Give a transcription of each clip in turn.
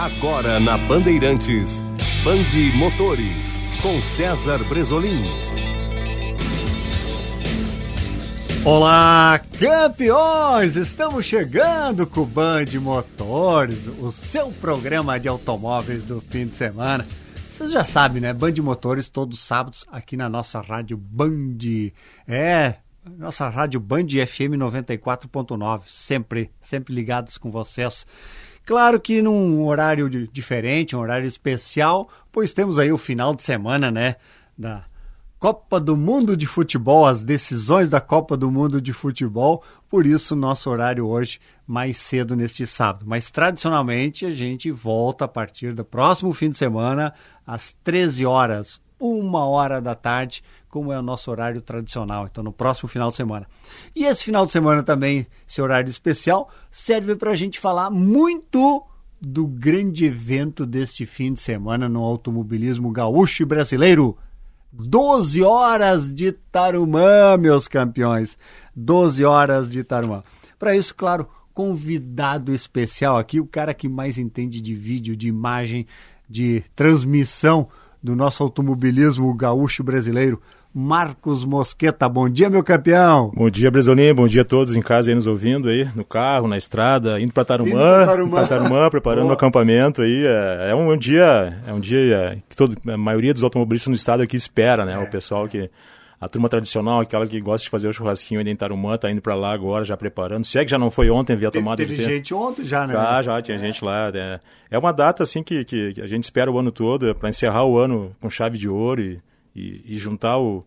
Agora na Bandeirantes, Bande Motores, com César Bresolim. Olá, campeões! Estamos chegando com o Band Motores, o seu programa de automóveis do fim de semana. Vocês já sabem, né? Band Motores todos os sábados aqui na nossa rádio Band. É, nossa rádio Band FM 94.9, sempre, sempre ligados com vocês. Claro que num horário de, diferente, um horário especial, pois temos aí o final de semana, né? Da Copa do Mundo de Futebol, as decisões da Copa do Mundo de Futebol. Por isso, nosso horário hoje mais cedo neste sábado. Mas tradicionalmente a gente volta a partir do próximo fim de semana, às 13 horas, uma hora da tarde, como é o nosso horário tradicional, então no próximo final de semana. E esse final de semana também, esse horário especial, serve para a gente falar muito do grande evento deste fim de semana no automobilismo gaúcho e brasileiro. 12 horas de Tarumã, meus campeões. 12 horas de Tarumã. Para isso, claro, convidado especial aqui, o cara que mais entende de vídeo, de imagem, de transmissão do nosso automobilismo gaúcho brasileiro, Marcos Mosqueta. Bom dia, meu campeão. Bom dia, Bresolim. Bom dia a todos em casa aí nos ouvindo aí, no carro, na estrada, indo para Tarumã, Tarumã. Tarumã, preparando o um acampamento aí. É, é, um, dia, é um dia é, que todo, a maioria dos automobilistas no estado aqui espera, né? É. O pessoal que a turma tradicional, aquela que gosta de fazer o churrasquinho em Tarumã, tá indo para lá agora, já preparando. Se é que já não foi ontem, ver a tomada teve, de Teve gente ontem já, né? Já, já, tinha gente lá. Né? É uma data, assim, que, que a gente espera o ano todo, é para encerrar o ano com chave de ouro e, e, e juntar o...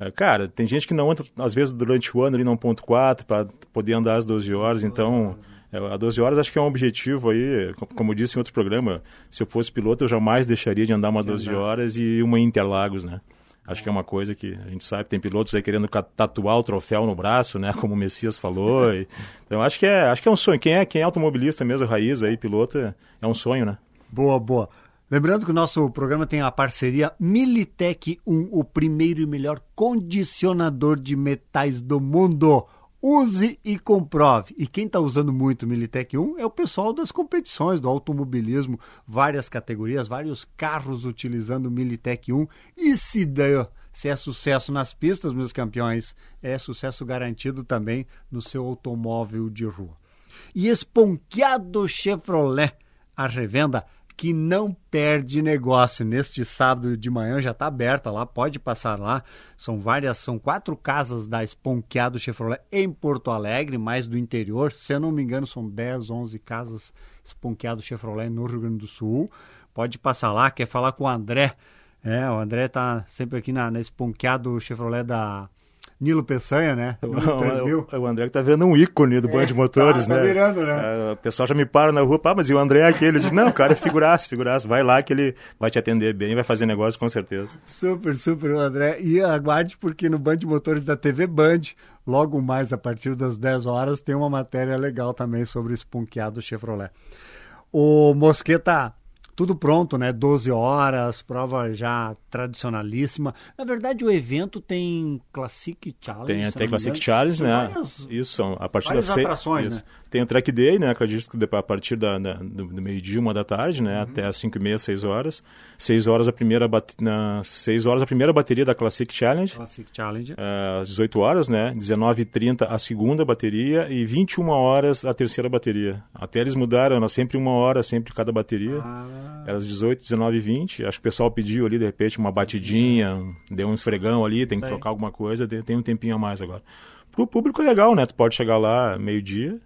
É, cara, tem gente que não entra, às vezes, durante o ano ali no 1.4 para poder andar às 12 horas, então... É, a 12 horas acho que é um objetivo aí, como eu disse em outro programa, se eu fosse piloto eu jamais deixaria de andar uma 12 horas e uma Interlagos, né? Acho que é uma coisa que a gente sabe, tem pilotos aí querendo tatuar o troféu no braço, né? Como o Messias falou. E, então acho que é, acho que é um sonho. Quem é, quem é automobilista mesmo, raiz aí, piloto, é, é um sonho, né? Boa, boa. Lembrando que o nosso programa tem a parceria Militec 1, o primeiro e melhor condicionador de metais do mundo. Use e comprove. E quem está usando muito o Militec 1 é o pessoal das competições, do automobilismo, várias categorias, vários carros utilizando o Militec 1. E se, der, se é sucesso nas pistas, meus campeões, é sucesso garantido também no seu automóvel de rua. E Esponqueado Chevrolet, a revenda que não perde negócio. Neste sábado de manhã já está aberta lá, pode passar lá. São várias, são quatro casas da Esponqueado Chevrolet em Porto Alegre, mais do interior. Se eu não me engano, são 10, 11 casas Esponqueado Chevrolet no Rio Grande do Sul. Pode passar lá, quer falar com o André. É, o André está sempre aqui na, na Esponqueado Chevrolet da Nilo Peçanha, né? O, o, André que tá vendo um ícone do é, Band Motores, tá, né? Tá virando, né? É, o pessoal já me para na rua, pá, mas e o André é aquele? Digo, não, cara, é figuraço, figuraço. Vai lá que ele vai te atender bem, vai fazer negócio com certeza. Super, super, André. E aguarde, porque no Band Motores da TV Band, logo mais a partir das 10 horas, tem uma matéria legal também sobre o esponqueado Chevrolet. O Mosqueta tudo pronto, né? 12 horas, prova já tradicionalíssima. Na verdade, o evento tem Classic Challenge. Tem até Classic Challenge, né? Várias, isso, a partir das seis. Atrações, né? Tem o Track Day, né? Acredito que a partir da, da do, do meio-dia, uma da tarde, né? Uhum. Até as 5 e meia, 6 horas. 6 horas a primeira bate... na 6 horas a primeira bateria da Classic Challenge. Classic Challenge. Uh, às 18 horas, né? 19h30 a segunda bateria e 21 horas a terceira bateria. Até eles mudaram, era sempre uma hora, sempre cada bateria. Ah. Era às 18, 19 e 20. Acho que o pessoal pediu ali, de repente, uma batidinha, deu um esfregão ali, tem que trocar alguma coisa, tem um tempinho a mais agora. Pro público é legal, né? Tu pode chegar lá meio-dia,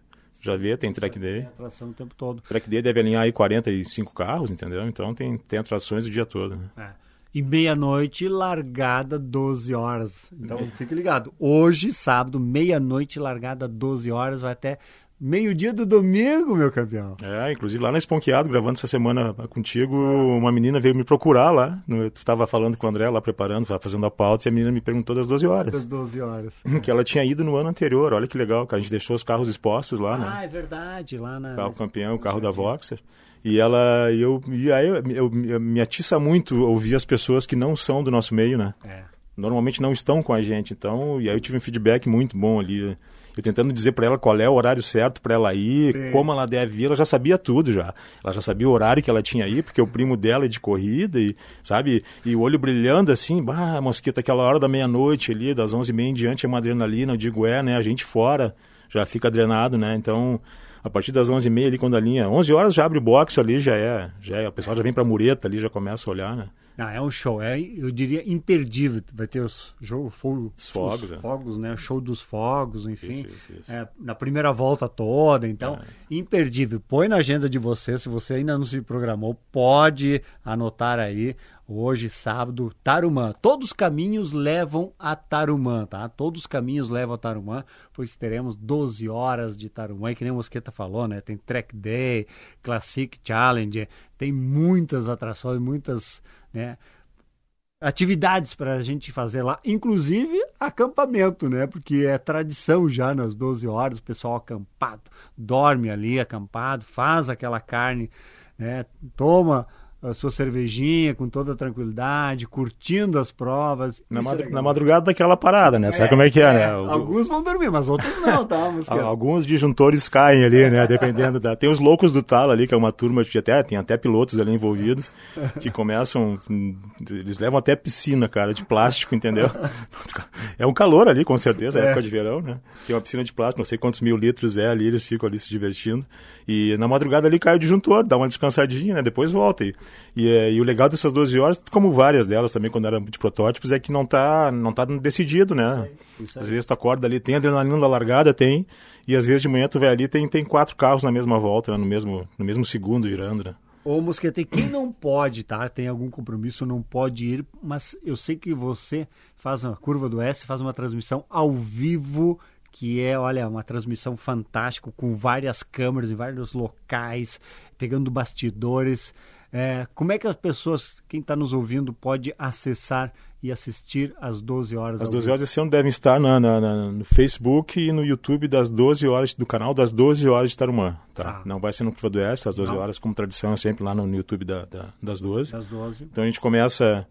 já vê, tem track day. Tem atração o tempo todo. Track day deve alinhar aí 45 carros, entendeu? Então tem, tem atrações o dia todo. Né? É. E meia-noite, largada 12 horas. Então é. fique ligado. Hoje, sábado, meia-noite, largada 12 horas, vai até Meio-dia do domingo, meu campeão. É, inclusive lá na Esponqueado, gravando essa semana contigo, uma menina veio me procurar lá. No, tu estava falando com o André lá, preparando, fazendo a pauta, e a menina me perguntou das 12 horas. Das 12 horas. que ela tinha ido no ano anterior, olha que legal, que a gente deixou os carros expostos lá, ah, né? Ah, é verdade, lá na... O carro campeão, o carro da Voxer. E ela, eu, e aí eu, eu, eu, me atiça muito ouvir as pessoas que não são do nosso meio, né? É. Normalmente não estão com a gente, então, e aí eu tive um feedback muito bom ali Eu tentando dizer para ela qual é o horário certo para ela ir, Sim. como ela deve ir, ela já sabia tudo já. Ela já sabia o horário que ela tinha aí, porque o primo dela é de corrida e, sabe, e o olho brilhando assim, bah, mosquita, aquela hora da meia-noite ali, das onze e meia em diante é uma adrenalina, eu digo, é, né, a gente fora já fica drenado, né, então a partir das 11h30 ali, quando a linha. 11 horas já abre o box ali, já é. Já é o pessoal já vem pra mureta ali, já começa a olhar, né? Ah, é um show, é, eu diria imperdível. Vai ter os, show, os fogos, os é. fogos, né? Show dos fogos, enfim. Isso, isso, isso. É, na primeira volta toda, então, é. imperdível. Põe na agenda de você, se você ainda não se programou, pode anotar aí. Hoje, sábado, Tarumã. Todos os caminhos levam a Tarumã, tá? Todos os caminhos levam a Tarumã, pois teremos 12 horas de Tarumã, e que nem o Mosqueta falou, né? Tem Track Day, Classic Challenge, tem muitas atrações, muitas né? atividades para a gente fazer lá, inclusive acampamento, né? Porque é tradição já nas 12 horas, o pessoal acampado, dorme ali acampado, faz aquela carne, né? Toma a sua cervejinha com toda tranquilidade, curtindo as provas. Na, madru é na madrugada daquela parada, né? Sabe é, como é que é, é né? O... Alguns vão dormir, mas outros não, tá? Alguns disjuntores caem ali, né? Dependendo da... Tem os loucos do talo ali, que é uma turma de até, tem até pilotos ali envolvidos, que começam, eles levam até piscina, cara, de plástico, entendeu? É um calor ali, com certeza, é época de verão, né? Tem uma piscina de plástico, não sei quantos mil litros é ali, eles ficam ali se divertindo. E na madrugada ali cai o disjuntor, dá uma descansadinha, né? Depois volta. E, e, é, e, o legal dessas 12 horas, como várias delas também, quando eram de protótipos, é que não tá, não tá decidido, né? Isso aí, isso aí. Às vezes tu acorda ali, tem adrenalina da largada, tem, e às vezes de manhã tu vai ali, tem, tem quatro carros na mesma volta, né? no, mesmo, no mesmo segundo girando, né? Ô, Mosquete, quem não pode, tá? Tem algum compromisso, não pode ir, mas eu sei que você faz uma curva do S, faz uma transmissão ao vivo que é, olha, uma transmissão fantástica com várias câmeras em vários locais, pegando bastidores. É, como é que as pessoas, quem está nos ouvindo, pode acessar e assistir às 12 horas? As 12 horas esse ano devem estar na, na, na, no Facebook e no YouTube das 12 horas, do canal das 12 horas de Tarumã. Tá? Ah. Não vai ser no Curva do Oeste, às 12 Não. horas, como tradição, é sempre lá no, no YouTube da, da, das 12. Das 12. Então a gente começa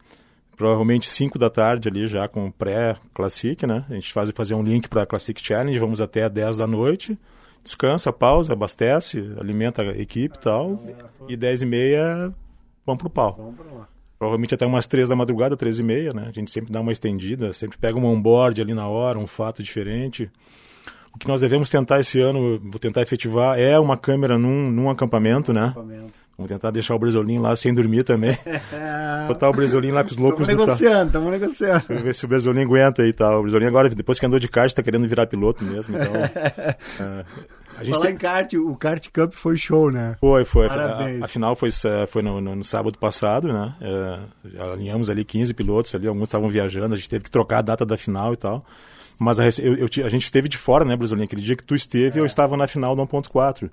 provavelmente 5 da tarde ali já com pré-Classic, né? A gente faz fazer um link para Classic Challenge, vamos até 10 da noite, descansa, pausa, abastece, alimenta a equipe e tal, e 10 e meia vamos pro pau. Vamos lá. Provavelmente até umas 3 da madrugada, 3 e meia, né? A gente sempre dá uma estendida, sempre pega um onboard ali na hora, um fato diferente. O que nós devemos tentar esse ano, vou tentar efetivar, é uma câmera num, num acampamento, né? Acampamento Vamos tentar deixar o Bresolim lá sem dormir também. Botar o Bresolim lá com os loucos tamo negociando, estamos negociando. Vamos ver se o Bresolim aguenta e tal. O Bresolim agora, depois que andou de kart, está querendo virar piloto mesmo. Então, é, a gente Falar tem... em kart, o Kart Cup foi show, né? Foi, foi. Parabéns. A, a final foi, é, foi no, no, no, sábado passado, né? É, alinhamos ali 15 pilotos ali, alguns estavam viajando, a gente teve que trocar a data da final e tal. Mas a, eu, eu, a gente esteve de fora, né, Bresolim? Aquele dia que tu esteve, é. eu estava na final do 1.4.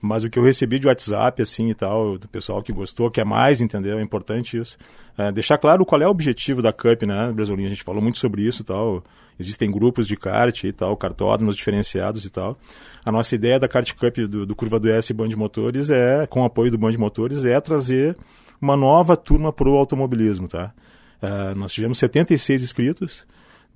Mas o que eu recebi de WhatsApp, assim, e tal, do pessoal que gostou, que é mais, entendeu? É importante isso. É, deixar claro qual é o objetivo da Cup, né, Brasolinha? A gente falou muito sobre isso e tal. Existem grupos de kart e tal, cartódromos diferenciados e tal. A nossa ideia da Kart Cup do, do Curva do S Band Motores é, com o apoio do Band Motores, é trazer uma nova turma para o automobilismo, tá? É, nós tivemos 76 inscritos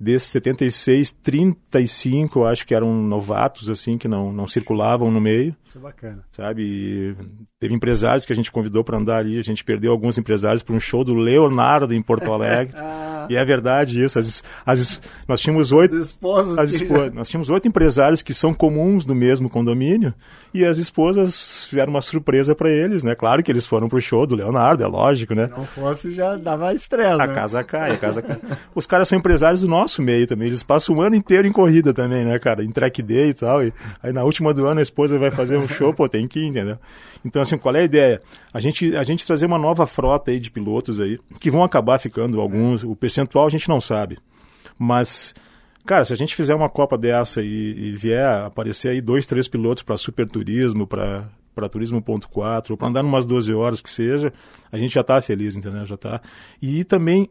desses 76, 35 eu acho que eram novatos, assim, que não, não circulavam no meio. Isso é bacana. Sabe? E teve empresários que a gente convidou para andar ali, a gente perdeu alguns empresários para um show do Leonardo em Porto Alegre. ah. E é verdade isso. As, as, nós tínhamos oito. As esposas. As esposas nós tínhamos oito empresários que são comuns no mesmo condomínio e as esposas fizeram uma surpresa para eles, né? Claro que eles foram pro show do Leonardo, é lógico, né? Se não fosse, já dava estrela. A né? casa cai, a casa cai. Os caras são empresários do nosso meio também. Eles passam o ano inteiro em corrida também, né, cara? Em track day e tal. E aí na última do ano a esposa vai fazer um show, pô, tem que ir, entendeu? Então, assim, qual é a ideia? A gente, a gente trazer uma nova frota aí de pilotos aí, que vão acabar ficando alguns. O percentual a gente não sabe. Mas Cara, se a gente fizer uma Copa dessa e, e vier aparecer aí dois, três pilotos para super turismo, para para turismo.4, ou para andar umas 12 horas que seja, a gente já está feliz, entendeu? Já tá. E também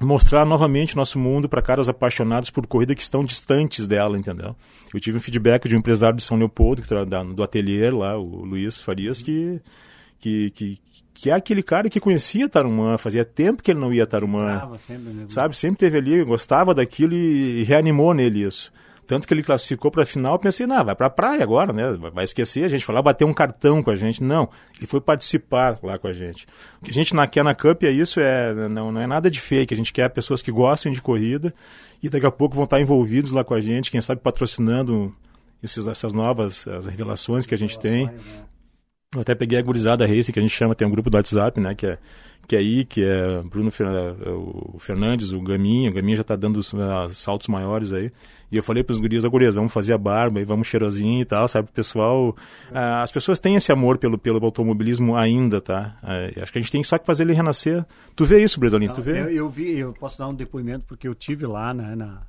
mostrar novamente nosso mundo para caras apaixonados por corrida que estão distantes dela, entendeu? Eu tive um feedback de um empresário de São Leopoldo, que do ateliê lá, o Luiz Farias, que, que, que, que é aquele cara que conhecia Tarumã, fazia tempo que ele não ia a Tarumã. sempre, né? Sabe, sempre teve ali, gostava daquilo e, e reanimou nele isso. Tanto que ele classificou para a final, eu pensei, não, vai para a praia agora, né? Vai esquecer, a gente foi bater um cartão com a gente. Não, ele foi participar lá com a gente. O que a gente na, quer na Cup é isso, é, não, não é nada de fake, a gente quer pessoas que gostem de corrida e daqui a pouco vão estar envolvidos lá com a gente, quem sabe patrocinando esses, essas novas as revelações que a gente tem. Né? Eu até peguei a gurizada Race, que a gente chama, tem um grupo do WhatsApp, né? Que é, que é aí, que é Bruno é, o Fernandes, o Gaminha, o Gaminha já tá dando os, uh, saltos maiores aí. E eu falei pros gurias, ó, gurias, vamos fazer a barba e vamos cheirosinho e tal, sabe? O pessoal, uh, as pessoas têm esse amor pelo, pelo automobilismo ainda, tá? Uh, acho que a gente tem só que fazer ele renascer. Tu vê isso, Bresolinho, tu vê? Eu, eu, vi, eu posso dar um depoimento porque eu tive lá, né, na,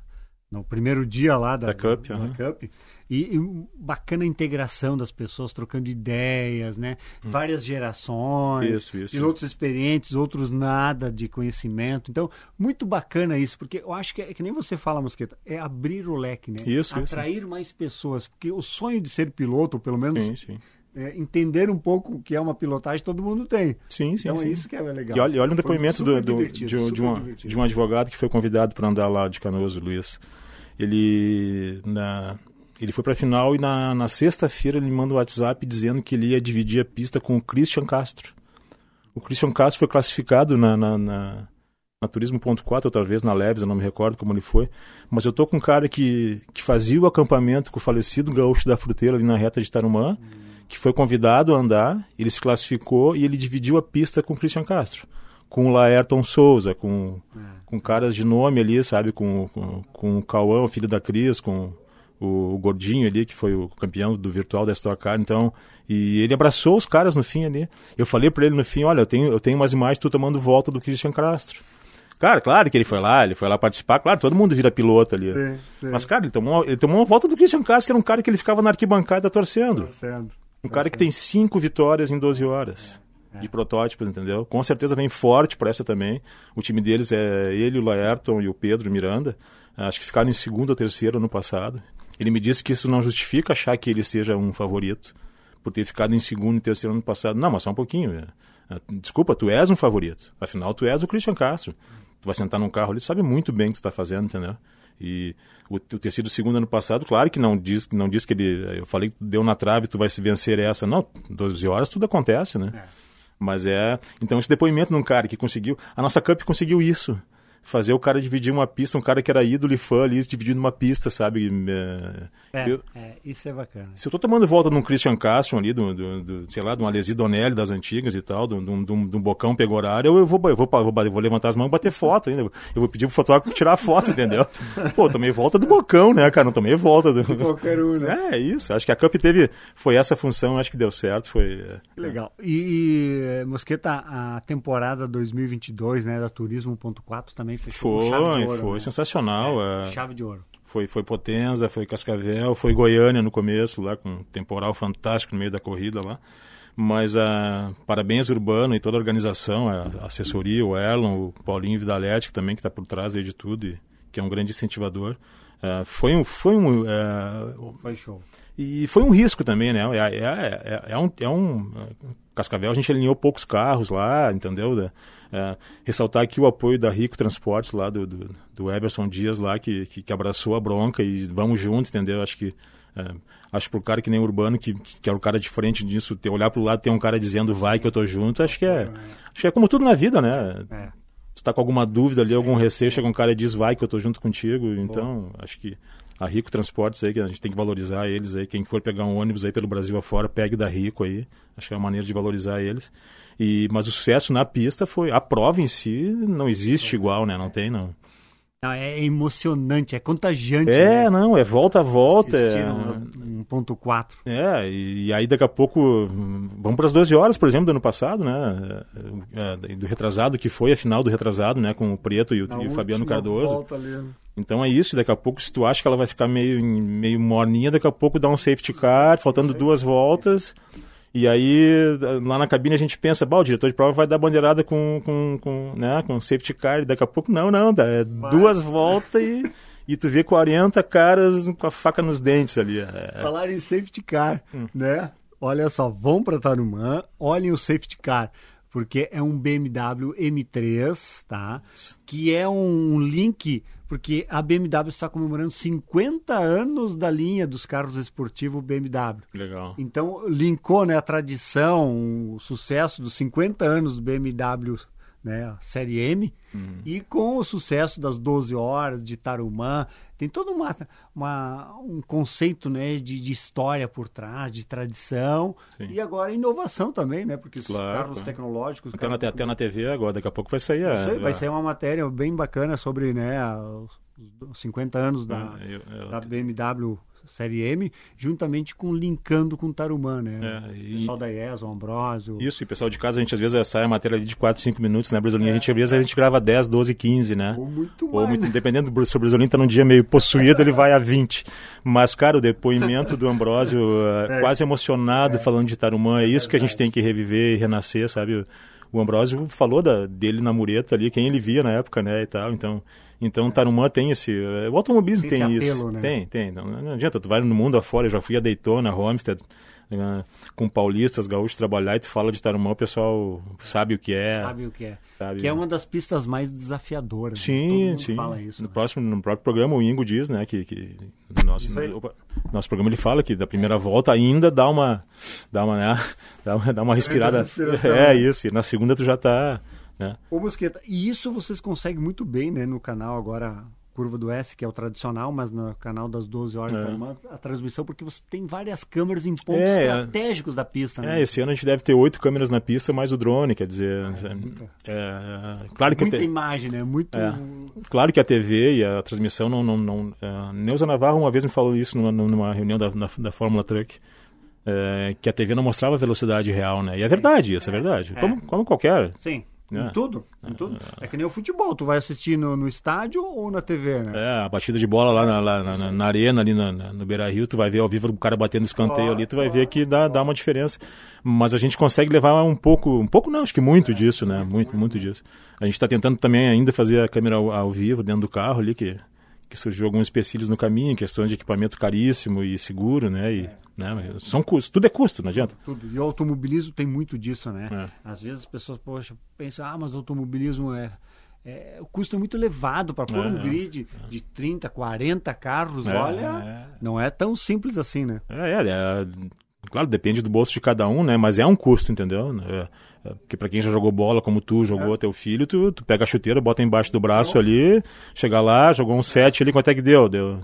no primeiro dia lá da, da Cup. Da, da Cup e, e, bacana a integração das pessoas, trocando ideias, né? Hum. Várias gerações, isso, isso, pilotos isso. experientes, outros nada de conhecimento. Então, muito bacana isso, porque eu acho que é que nem você fala, Mosqueta, é abrir o leque, né? Isso, Atrair mais pessoas, porque o sonho de ser piloto, ou pelo menos sim, sim. É, entender um pouco o que é uma pilotagem, todo mundo tem. Sim, sim. Então sim. é isso que é legal. E olha, olha um depoimento do, do, de, de, um, de um advogado que foi convidado para andar lá de Canoas, Luiz. Ele, na, ele foi para a final e na, na sexta-feira ele me manda um WhatsApp dizendo que ele ia dividir a pista com o Christian Castro. O Christian Castro foi classificado na, na, na, na Turismo.4, outra vez na Leves, eu não me recordo como ele foi. Mas eu tô com um cara que, que fazia o acampamento com o falecido gaúcho da fruteira ali na reta de Tarumã, que foi convidado a andar, ele se classificou e ele dividiu a pista com o Christian Castro. Com o Laerton Souza, com, é. com caras de nome ali, sabe? Com, com, com o Cauã, o filho da Cris, com o, o, Gordinho ali, que foi o campeão do virtual da Stock Car, então, e ele abraçou os caras no fim ali. Eu falei para ele no fim, olha, eu tenho, eu tenho umas imagens tu tomando volta do Christian Castro. Cara, claro que ele foi lá, ele foi lá participar, claro, todo mundo vira piloto ali. Sim, sim. Mas, cara, ele tomou, ele tomou uma volta do Christian Castro, que era um cara que ele ficava na arquibancada torcendo. torcendo. Um cara que tem cinco vitórias em 12 horas. É. De protótipos, entendeu? Com certeza vem forte para essa também. O time deles é ele, o Laerton e o Pedro Miranda. Acho que ficaram em segundo ou terceiro no passado. Ele me disse que isso não justifica achar que ele seja um favorito por ter ficado em segundo e terceiro ano passado. Não, mas só um pouquinho. É. É, desculpa, tu és um favorito. Afinal, tu és o Christian Castro. Tu vai sentar num carro ali, sabe muito bem o que tu está fazendo, entendeu? E o, o ter sido segundo ano passado, claro que não diz, não diz que ele. Eu falei que deu na trave, tu vai se vencer essa. Não, 12 horas tudo acontece, né? É. Mas é. Então, esse depoimento num cara que conseguiu. A nossa Cup conseguiu isso fazer o cara dividir uma pista, um cara que era ídolo e fã ali, dividindo uma pista, sabe? É, eu, é, isso é bacana. Se eu tô tomando volta num Christian Castro ali, do, do, do, sei lá, de um Alesi Donelli das antigas e tal, de um, Bocão Pegorário, eu, eu, vou, eu, vou, eu, vou, eu vou levantar as mãos e bater foto ainda. Eu vou pedir pro fotógrafo tirar a foto, entendeu? Pô, tomei volta do Bocão, né, cara? Não tomei volta do... De qualquer um, né? É, isso. Acho que a Cup teve, foi essa função, acho que deu certo, foi... É. Legal. E, e Mosqueta, a temporada 2022, né, da Turismo.4 também fechou foi, chave de ouro. Foi, né? sensacional. É, é. Chave de ouro. Foi, foi Potenza, foi Cascavel, foi Goiânia no começo, lá com um temporal fantástico no meio da corrida lá. Mas a uh, parabéns Urbano e toda a organização, a, assessoria, o Erlon, o Paulinho Vidaletti, que também que está por trás de tudo, e, que é um grande incentivador. Uh, foi um. Foi, um uh, foi show. E foi um risco também, né? É, é, é, é um, é um. Cascavel, a gente alinhou poucos carros lá, entendeu? É, ressaltar aqui o apoio da Rico Transportes lá, do, do, do Everson Dias lá, que, que, que, abraçou a bronca e vamos junto, entendeu? Acho que. É, acho pro cara que nem Urbano, que, que é o cara de frente disso, ter, olhar pro lado tem um cara dizendo vai que eu tô junto, acho que é. Acho que é como tudo na vida, né? É. Tu tá com alguma dúvida ali, Sim, algum receio, chega um cara e diz vai que eu tô junto contigo. Então, acho que a Rico Transportes aí, que a gente tem que valorizar eles aí. Quem for pegar um ônibus aí pelo Brasil afora, pegue da Rico aí. Acho que é uma maneira de valorizar eles. E, mas o sucesso na pista foi. A prova em si não existe igual, né? Não tem, não. Não, é emocionante, é contagiante. É, né? não, é volta a volta. É... Um, um ponto. É, e, e, aí daqui a pouco vamos para as 12 horas, por exemplo, do ano passado, né? É, do retrasado, que foi a final do retrasado, né? Com o Preto e o, e o Fabiano Cardoso. Né? Então é isso, daqui a pouco, se tu acha que ela vai ficar meio, meio morninha, daqui a pouco dá um safety car, faltando duas voltas. E aí, lá na cabine a gente pensa, o diretor de prova vai dar bandeirada com, com, com, né, com safety car. E daqui a pouco, não, não, dá é duas voltas e, e tu vê 40 caras com a faca nos dentes ali. É... Falar em safety car, hum. né? Olha só, vão para Tarumã, olhem o safety car. porque é um BMW M3, tá? Que é um link, porque a BMW está comemorando 50 anos da linha dos carros esportivos BMW. Legal. Então, linkou né, a tradição, o sucesso dos 50 anos do BMW né, a série M, uhum. e com o sucesso das 12 horas de Tarumã, tem todo uma, uma, um conceito né, de, de história por trás, de tradição, Sim. e agora inovação também, né? Porque claro, os carros claro. tecnológicos... Até, carros... Na, até na TV agora, daqui a pouco vai sair... A, vai sair uma matéria bem bacana sobre né, os 50 anos da, é, eu, eu, da BMW Série M, juntamente com linkando com Tarumã, né? É, e... Pessoal da IES, o Ambrósio. Isso, e o pessoal de casa, a gente às vezes sai a matéria ali de 4, 5 minutos, né, Brisolinha? É. A gente às vezes a gente grava 10, 12, 15, né? Ou muito mais. Ou muito, né? dependendo do se o Brisolinho tá num dia meio possuído, ele vai a 20. Mas, cara, o depoimento do Ambrósio, é. quase emocionado, é. falando de Tarumã, é isso que a gente tem que reviver e renascer, sabe? O Ambrósio falou da, dele na mureta ali, quem ele via na época, né, e tal, então... Então Tarumã tem esse. O automobilismo tem, tem isso. Apelo, né? Tem, tem. Não, não, adianta, tu vai no mundo afora, eu já fui a Daytona, Homestead, uh, com paulistas, gaúchos trabalhar e tu fala de Tarumã, o pessoal sabe o que é. Sabe o que é. Sabe? Que é uma das pistas mais desafiadoras. Sim, né? sim. fala isso. No, né? próximo, no próprio programa, o Ingo diz, né, que, que no nosso, no, nosso programa ele fala que da primeira volta ainda dá uma. Dá uma, né, dá uma, dá uma respirada. É, é isso. E na segunda tu já tá é. Ô Mosqueta, e isso vocês conseguem muito bem, né, no canal agora Curva do S, que é o tradicional, mas no canal das 12 horas é. A transmissão, porque você tem várias câmeras em pontos é, estratégicos da pista. Né? É, esse ano a gente deve ter oito câmeras na pista, mais o drone, quer dizer... É, é claro que muita te... imagem, né? Muito... É. claro que a TV e a transmissão não... não, não uh, Neuza Navarro uma vez me falou isso numa, numa reunião da, da, da Fórmula Truck, é, que a TV não mostrava a velocidade real, né? E é verdade, isso é, verdade. Como, como qualquer... Sim. Em é. tudo, em tudo. É. que nem o futebol, tu vai assistir no, no estádio ou na TV, né? É, a batida de bola lá na, lá, na, na, arena, ali na, no Beira Rio, tu vai ver ao vivo o cara batendo escanteio ali, tu vai ver que dá, dá uma diferença. Mas a gente consegue levar um pouco, um pouco não, acho que muito disso, né? Muito, muito disso. A gente está tentando também ainda fazer a câmera ao, ao vivo dentro do carro ali, que que surgiu alguns empecilhos no caminho, questão de equipamento caríssimo e seguro, né? E, é. né? São custos, tudo é custo, não adianta. Tudo. E o automobilismo tem muito disso, né? É. Às vezes as pessoas, poxa, pensam, ah, mas o automobilismo é, é, o custo é muito elevado para pôr é, um grid é. de 30, 40 carros, é, olha, não é tão simples assim, né? É, é, claro, depende do bolso de cada um, né? Mas é um custo, entendeu? Porque para quem já jogou bola, como tu jogou, é. teu filho, tu, tu pega a chuteira, bota embaixo do braço ali, chega lá, jogou um set ali, quanto é que deu? deu,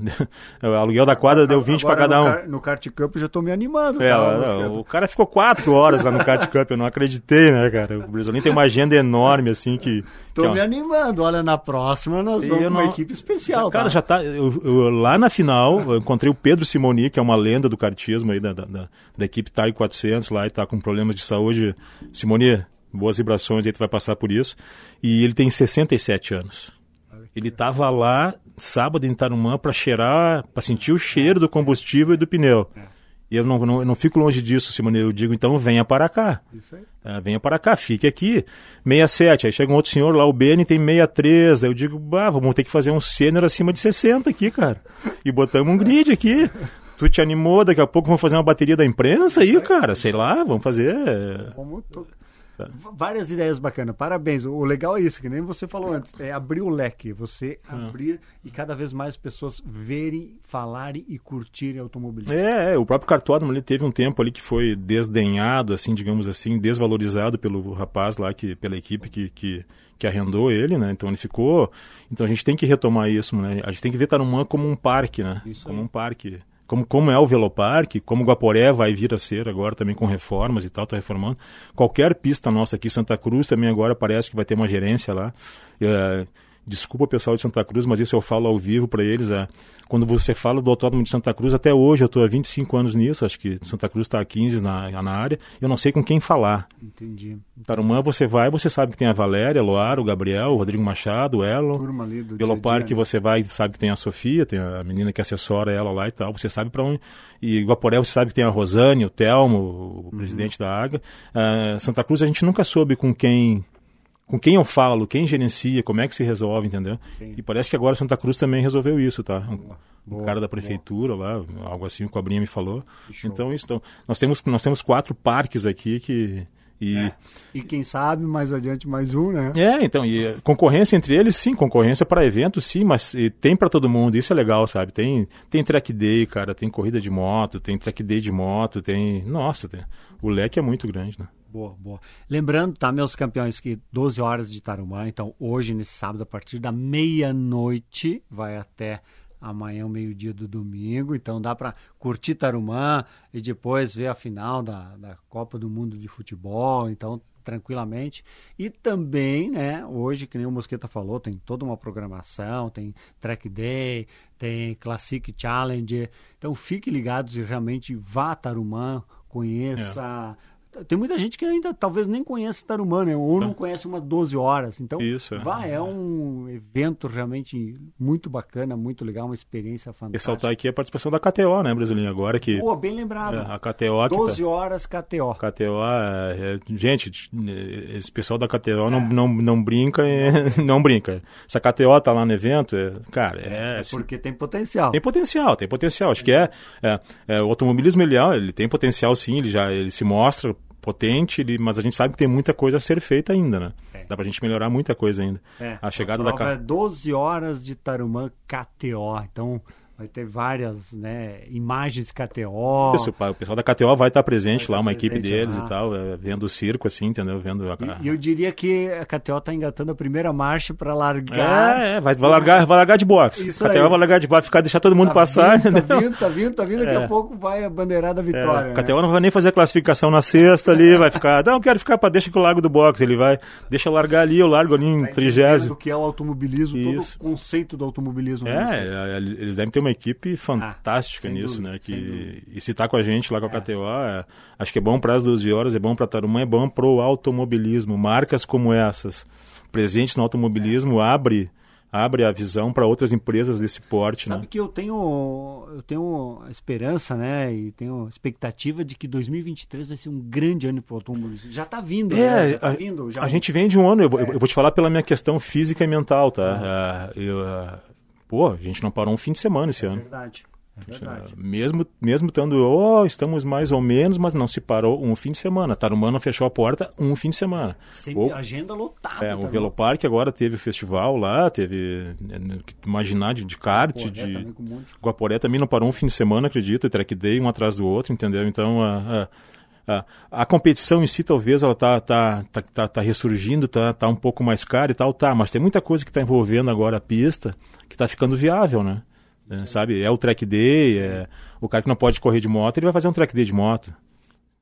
deu aluguel da quadra deu 20 para cada um. Car, no kart cup eu já tô me animando. É, tá, o cara ficou quatro horas lá no kart cup, eu não acreditei, né, cara? O Brizolim tem uma agenda enorme, assim, que... Tô que, me ó, animando, olha, na próxima nós vamos com uma equipe especial, Cara, tá? já tá, eu, eu, lá na final, eu encontrei o Pedro Simoni, que é uma lenda do kartismo aí, da, da, da, da equipe TAI 400 lá, e tá com problemas de saúde. Simoni, boas vibrações, aí tu vai passar por isso. E ele tem 67 anos. Ele estava lá sábado em Tarumã para cheirar, para sentir o cheiro do combustível e do pneu. E eu não, não, eu não fico longe disso, Simone. Eu digo, então venha para cá. Isso aí. É, venha para cá, fique aqui. 67. Aí chega um outro senhor lá, o Beni tem 63. Aí eu digo, bah, vamos ter que fazer um sênior acima de 60 aqui, cara. E botamos um grid aqui. Tu te animou, daqui a pouco vamos fazer uma bateria da imprensa aí, cara. Sei lá, vamos fazer. Vamos Várias ideias bacanas, parabéns. O legal é isso, que nem você falou antes, é abrir o leque, você hum. abrir e cada vez mais pessoas verem, falarem e curtirem automobilismo. É, é, o próprio Cartódromo ele teve um tempo ali que foi desdenhado, assim, digamos assim, desvalorizado pelo rapaz lá, que, pela equipe que, que, que arrendou ele, né? Então ele ficou. Então a gente tem que retomar isso, né? A gente tem que ver Tarumã como um parque, né? Isso como aí. um parque como, como é o Velopark, como o Guaporé vai vir a ser agora também com reformas e tal, está reformando. Qualquer pista nossa aqui, Santa Cruz também agora parece que vai ter uma gerência lá. É, Desculpa o pessoal de Santa Cruz, mas isso eu falo ao vivo para eles. É, quando você fala do Autódromo de Santa Cruz, até hoje eu estou há 25 anos nisso, acho que Santa Cruz está há 15 na, na área, eu não sei com quem falar. Entendi. Tarumã você vai, você sabe que tem a Valéria, Loar, o Gabriel, o Rodrigo Machado, o Elo. Pelo parque você vai, sabe que tem a Sofia, tem a menina que assessora ela lá e tal, você sabe para onde. E Guaporé você sabe que tem a Rosane, o Telmo, o uhum. presidente da AGA. Uh, Santa Cruz a gente nunca soube com quem com quem eu falo, quem gerencia, como é que se resolve, entendeu? Sim. E parece que agora Santa Cruz também resolveu isso, tá? Um, boa, um cara da prefeitura boa. lá, algo assim, o Cobrinha me falou. Então, isso, então, nós temos nós temos quatro parques aqui que E, é. e quem sabe mais adiante mais um, né? É, então, e concorrência entre eles, sim, concorrência para eventos, sim, mas tem para todo mundo, isso é legal, sabe? Tem, tem track day, cara, tem corrida de moto, tem track day de moto, tem. Nossa, tem, o leque é muito grande, né? Boa, boa. Lembrando, tá, meus campeões, que 12 horas de Tarumã, então hoje, nesse sábado, a partir da meia-noite, vai até amanhã, meio-dia do domingo. Então dá para curtir Tarumã e depois ver a final da, da Copa do Mundo de Futebol. Então, tranquilamente. E também, né, hoje, que nem o Mosqueta falou, tem toda uma programação, tem Track Day, tem Classic Challenge. Então fique ligados e realmente vá a Tarumã, conheça. É tem muita gente que ainda talvez nem conhece Tarumã, né? Ou não é. conhece umas 12 horas. Então, Isso, vai, é um evento realmente muito bacana, muito legal, uma experiência fantástica. Ressaltar aqui a participação da KTO, né, Brasilinho? Agora que. Pô, bem lembrado. É, a KTO. 12 tá... horas KTO. KTO, é, é, gente, esse pessoal da KTO não, não, não brinca, não brinca. Se a KTO tá lá no evento, cara, é. é assim, porque tem potencial. Tem potencial, tem potencial. Acho que é, é, o automobilismo ele, ele tem potencial sim, ele já ele se mostra potente, ele, mas a gente sabe que tem muita coisa a ser feita ainda, né? É. Dá pra gente melhorar muita coisa ainda. É. A chegada a da é 12 horas de Tarumã KTO. Então, Vai ter várias né, imagens KTO. Isso, o pessoal da KTO vai estar presente vai lá, uma equipe deles e tal, é, vendo o circo, assim, entendeu? Vendo a... E eu diria que a KTO está engatando a primeira marcha para largar. É, é, vai, vai, largar, vai largar de boxe. Isso a KTO aí. vai largar de boxe, ficar, deixar todo mundo tá passar. Vindo, tá vindo, tá vindo, tá vindo, daqui é. a pouco vai a bandeirada vitória. É, a KTO né? não vai nem fazer a classificação na sexta ali, vai ficar, não, quero ficar para deixa que eu largo do boxe. Ele vai, deixa eu largar ali, eu largo ali em tá trigésimo. o que é o automobilismo, Isso. todo o conceito do automobilismo. É, é, eles devem ter uma equipe fantástica ah, nisso, dúvida, né? Que, e se tá com a gente lá com a é. KTO, é, acho que é bom para as 12 horas, é bom para Tarumã, é bom para o automobilismo. Marcas como essas, presentes no automobilismo, abre abre a visão para outras empresas desse porte, Sabe né? que eu tenho eu tenho esperança, né, e tenho expectativa de que 2023 vai ser um grande ano para o automobilismo. Já está vindo, é, né? Já tá a, vindo. Já... A gente vem de um ano, eu, é. eu, vou te falar pela minha questão física e mental, tá? É. eu, pô, a gente não parou um fim de semana esse é ano. Verdade. É verdade. Mesmo, mesmo estando, oh, estamos mais ou menos, mas não se parou um fim de semana. Tarumana fechou a porta um fim de semana. Sempre o, agenda lotada. É, o Velopark agora teve o festival lá, teve, né, imaginar, de, de kart, Guaporé de... Também um Guaporé também não parou um fim de semana, acredito, e track day um atrás do outro, entendeu? Então, a, a, a competição em si talvez ela tá, tá, tá, tá, tá ressurgindo, tá, tá um pouco mais cara e tal, tá, mas tem muita coisa que está envolvendo agora a pista que está ficando viável, né? É, sabe? É o track day, é... o cara que não pode correr de moto, ele vai fazer um track day de moto.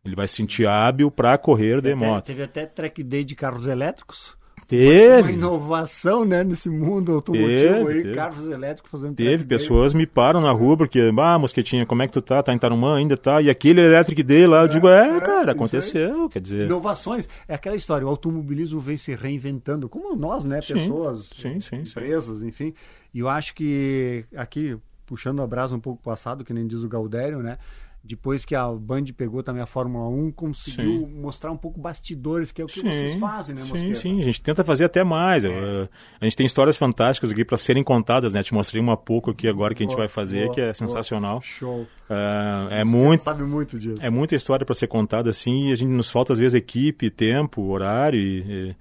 Ele vai se sentir hábil para correr teve de até, moto. Teve até track day de carros elétricos. Teve. Uma inovação, né, nesse mundo automotivo teve, aí, teve. carros elétricos fazendo Teve, pessoas me param na rua porque, ah, Mosquetinha, como é que tu tá? Tá em Tarumã ainda, tá? E aquele Electric Day lá, eu é, digo, é, é cara, aconteceu, quer dizer... Inovações, é aquela história, o automobilismo vem se reinventando, como nós, né, pessoas, sim, sim, empresas, enfim, e eu acho que aqui, puxando a brasa um pouco passado, que nem diz o Galdério, né, depois que a Band pegou também a Fórmula 1, conseguiu sim. mostrar um pouco bastidores, que é o que sim, vocês fazem, né, Mosqueta? Sim, sim, a gente tenta fazer até mais. É. A gente tem histórias fantásticas aqui para serem contadas, né? Te mostrei uma pouco aqui agora que a gente vai fazer, boa, que é sensacional. Boa. Show. É, é muito, sabe muito disso. É muita história para ser contada assim, e a gente nos falta às vezes equipe, tempo, horário e, e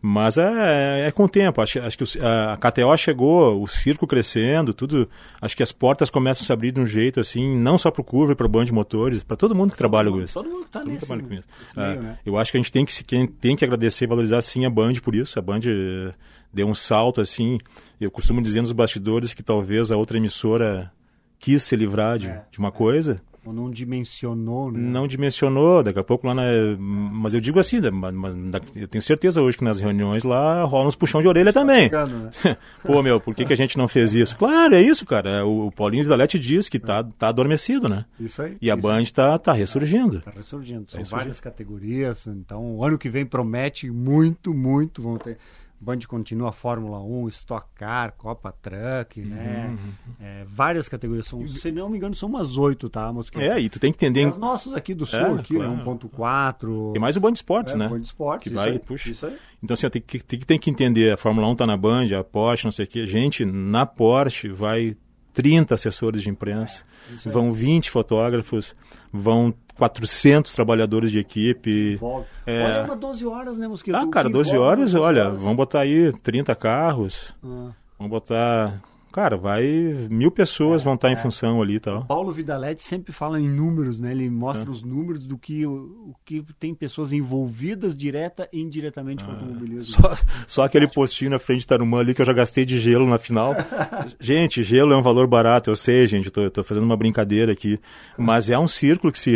mas é, é, com o tempo. Acho, acho que a KTO chegou, o circo crescendo, tudo. Acho que as portas começam a se abrir de um jeito assim, não só para o Curva e para o Band de Motores, para todo mundo que trabalha com isso. Todo mundo está nesse, trabalha com isso. É, né? Eu acho que a gente tem que, tem que agradecer e valorizar sim a Band por isso. A Band eh, deu um salto assim. Eu costumo dizer nos bastidores que talvez a outra emissora quis se livrar de, é, de uma coisa ou não dimensionou, né? Não dimensionou, daqui a pouco lá na... Mas eu digo assim, mas, eu tenho certeza hoje que nas reuniões lá rolam uns puxão de orelha tá também. Né? Pô, meu, por que, que a gente não fez isso? Claro, é isso, cara. O, Paulinho Vidalete diz que tá, tá adormecido, né? Isso aí. E a Band tá, tá ressurgindo. Tá ressurgindo. São tá ressurgindo. várias categorias, então o ano que vem promete muito, muito. Vão ter Band continua Fórmula 1, Stock Car, Copa Truck, uhum, né? Uhum. É, várias categorias. São, se não me engano, são umas oito, tá? Mas é, e tu tem que entender. As nossas aqui do Sul, é, aqui, né? claro. né? 1.4. Tem mais o Band Esportes, é, né? Band Esportes, que vai, aí, puxa. Isso aí. Então, assim, tem que, tem, tem que entender, a Fórmula 1 tá na Band, a Porsche, não sei o quê. Gente, na Porsche vai 30 assessores de imprensa, é, vão 20 fotógrafos, vão 400 trabalhadores de equipe. É... Olha, uma 12 horas, né, Mosquito? Ah, cara, 12 horas, olha, vamos botar aí 30 carros, ah. vamos botar cara, vai. Mil pessoas é, vão estar é. em função ali e tal. Paulo Vidalete sempre fala em números, né? Ele mostra é. os números do que, o, o, que tem pessoas envolvidas direta e indiretamente com o ah. automobilismo. Só, só aquele postinho na frente de Tarumã ali que eu já gastei de gelo na final. gente, gelo é um valor barato, eu sei, gente, eu tô, eu tô fazendo uma brincadeira aqui. Mas é um círculo que se,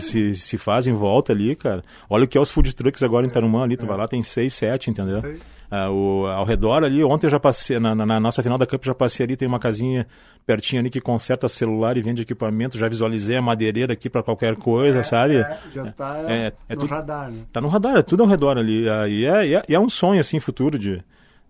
se, se faz em volta ali, cara. Olha o que é os food trucks agora em Tarumã ali, tu vai lá, tem seis, sete, entendeu? Sei. Uh, o, ao redor ali, ontem eu já passei, na, na, na, nossa final da Cup, já passei ali, tem uma casinha pertinho ali que conserta celular e vende equipamento, já visualizei a madeireira aqui para qualquer coisa, é, sabe? É, já tá é, é, no tu, radar, né? Tá no radar, é tudo ao redor ali. Uh, e, é, e, é, é um sonho, assim, futuro de...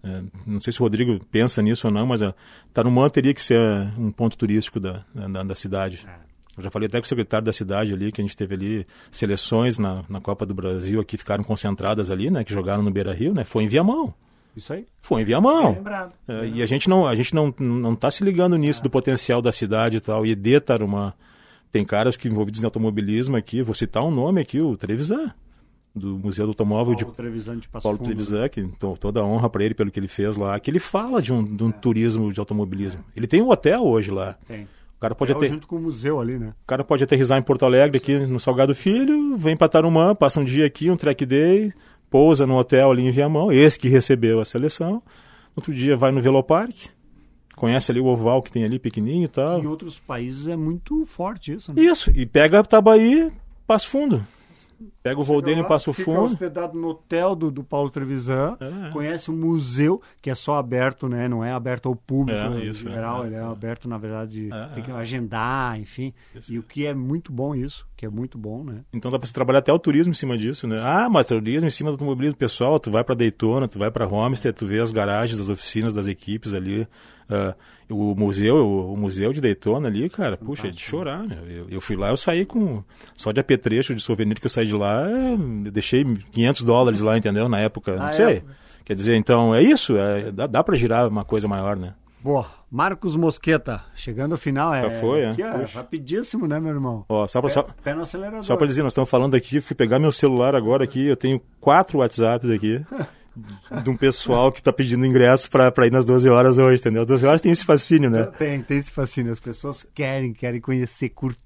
Uh, não sei se o Rodrigo pensa nisso ou não, mas uh, Tarumã teria que ser um ponto turístico da, da, da cidade. É. Eu já falei até com o secretário da cidade ali, que a gente teve ali seleções na, na Copa do Brasil aqui, ficaram concentradas ali, né? Que jogaram no Beira Rio, né? Foi em Viamão. Isso aí. Foi em Viamão. É, e a gente não a gente não, não tá se ligando nisso, é. do potencial da cidade e tal. E de Tarumã. Tem caras que envolvidos em automobilismo aqui, vou citar um nome aqui, o Trevisan do Museu do Automóvel Paulo de Trevisan de Passo Paulo Fundo. Trevisan, que então, toda a honra para ele pelo que ele fez lá, que ele fala de um, de um é. turismo de automobilismo. É. Ele tem um hotel hoje lá. Tem cara pode até junto com o museu ali, né? O cara pode aterrizar em Porto Alegre aqui no Salgado Filho, vem para Tarumã, passa um dia aqui, um track day, pousa no hotel ali em Viamão, esse que recebeu a seleção. Outro dia vai no Velopark, conhece ali o oval que tem ali pequenininho e tal. Em outros países é muito forte isso, né? Isso, e pega Tabaí, Passo Fundo. Pega o voo dele e passa o fundo. Fica hospedado no hotel do, do Paulo Trevisan, é, é. conhece o museu, que é só aberto, né? Não é aberto ao público é, isso, geral, é, ele é, aberto, na verdade, é, tem que agendar, enfim. Isso. E o que é muito bom isso, que é muito bom, né? Então dá para se trabalhar até o turismo em cima disso, né? Ah, mas turismo em cima do automobilismo pessoal, tu vai para Daytona, tu vai para Homestead, tu vê as garagens das oficinas das equipes ali, Uh, o museu, o, museu de Daytona ali, cara, puxa, é de chorar, meu. Eu, eu, fui lá, eu saí com só de apetrecho de souvenir que eu saí de lá, eu deixei 500 dólares lá, entendeu? Na época, não ah, sei. É. Quer dizer, então é isso, é, dá, dá para girar uma coisa maior, né? Boa. Marcos Mosqueta, chegando ao final, é, Já foi, é? Aqui, é rapidíssimo, né, meu irmão? Ó, só pra, pé, só, pé no acelerador. Só para dizer, nós estamos falando aqui, fui pegar meu celular agora aqui, eu tenho quatro WhatsApps aqui. de um pessoal que está pedindo ingresso para ir nas 12 horas hoje, entendeu? 12 horas tem esse fascínio, né? Tem, tem esse fascínio. As pessoas querem, querem conhecer, curtir,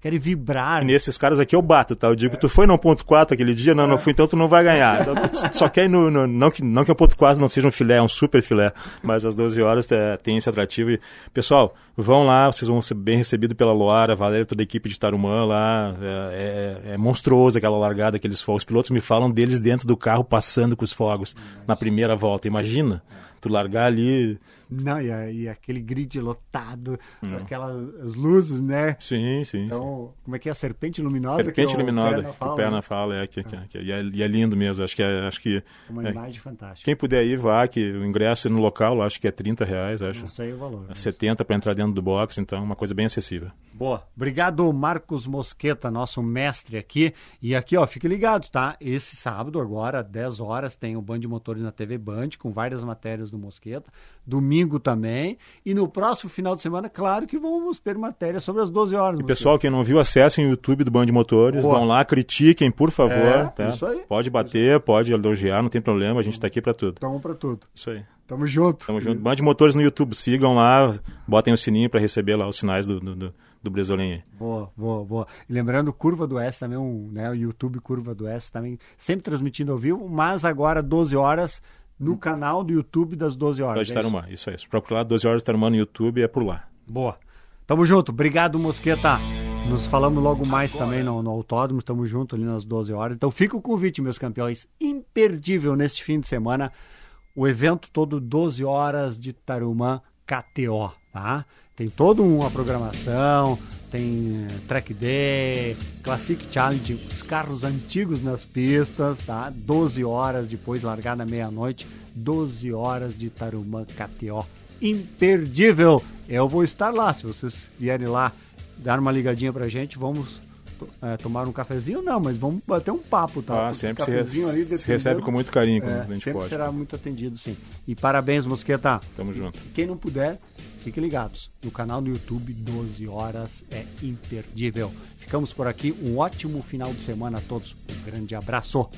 querem vibrar. E nesses caras aqui eu bato, tá? Eu digo, é. tu foi no ponto 4 aquele dia? Não, não fui, então tu não vai ganhar. Então, só quer no, no, não, que, não que o ponto 4 não seja um filé, é um super filé, mas às 12 horas é, tem esse atrativo. E, pessoal, vão lá, vocês vão ser bem recebidos pela Loara, Valéria, toda a equipe de Tarumã lá. É, é, é monstruoso aquela largada, aqueles fogos. Os pilotos me falam deles dentro do carro, passando com os fogos na primeira volta. Imagina, tu largar ali. Não, e, e aquele grid lotado, Não. aquelas luzes, né? Sim, sim. Então, sim. como é que é a serpente luminosa? Serpente que luminosa, que o Perna fala, é, que, que, que, e, é, e é lindo mesmo. Acho que é. Acho que, é uma imagem fantástica. Quem puder ir, vá, que o ingresso no local, acho que é 30 reais, acho. Não sei o valor. É 70 para entrar dentro do box, então uma coisa bem acessível. Boa. Obrigado, Marcos Mosqueta, nosso mestre aqui. E aqui, ó, fique ligado, tá? Esse sábado, agora, 10 horas, tem o Band de Motores na TV Band, com várias matérias do Mosqueta. Domingo também. E no próximo final de semana, claro que vamos ter matéria sobre as 12 horas. E pessoal, quem não viu, acessem o YouTube do Band de Motores. Boa. Vão lá, critiquem, por favor. É, tá? Isso aí. Pode bater, pode elogiar, não tem problema. A gente está aqui para tudo. Estamos para tudo. Isso aí. Tamo junto. Tamo junto. Band de Motores no YouTube. Sigam lá, botem o sininho para receber lá os sinais do, do, do do. Boa, boa, boa. E lembrando, Curva do S também, um, né, o YouTube Curva do S também, sempre transmitindo ao vivo, mas agora 12 horas no canal do YouTube das 12 horas. Pode é Tarumã, isso? isso aí. Procura lá 12 horas Tarumã no YouTube é por lá. Boa. Tamo junto. Obrigado, Mosqueta. Nos falamos logo mais também no, no autódromo, estamos juntos ali nas 12 horas. Então fica o convite, meus campeões, imperdível neste fim de semana, o evento todo 12 horas de Tarumã KTO, tá? Tem toda uma programação, tem eh, track day, Classic Challenge, os carros antigos nas pistas, tá? 12 horas depois, largada meia-noite, 12 horas de Tarumã KTO. Imperdível! Eu vou estar lá, se vocês vierem lá dar uma ligadinha pra gente, vamos é, tomar um cafezinho, não, mas vamos bater um papo, tá? Ah, sempre se, ali, se recebe com muito carinho, é, a gente sempre pode. será muito atendido, sim. E parabéns, Mosqueta. Tamo junto. Quem não puder, Fiquem ligados, no canal do YouTube 12 horas é imperdível. Ficamos por aqui, um ótimo final de semana a todos. Um grande abraço.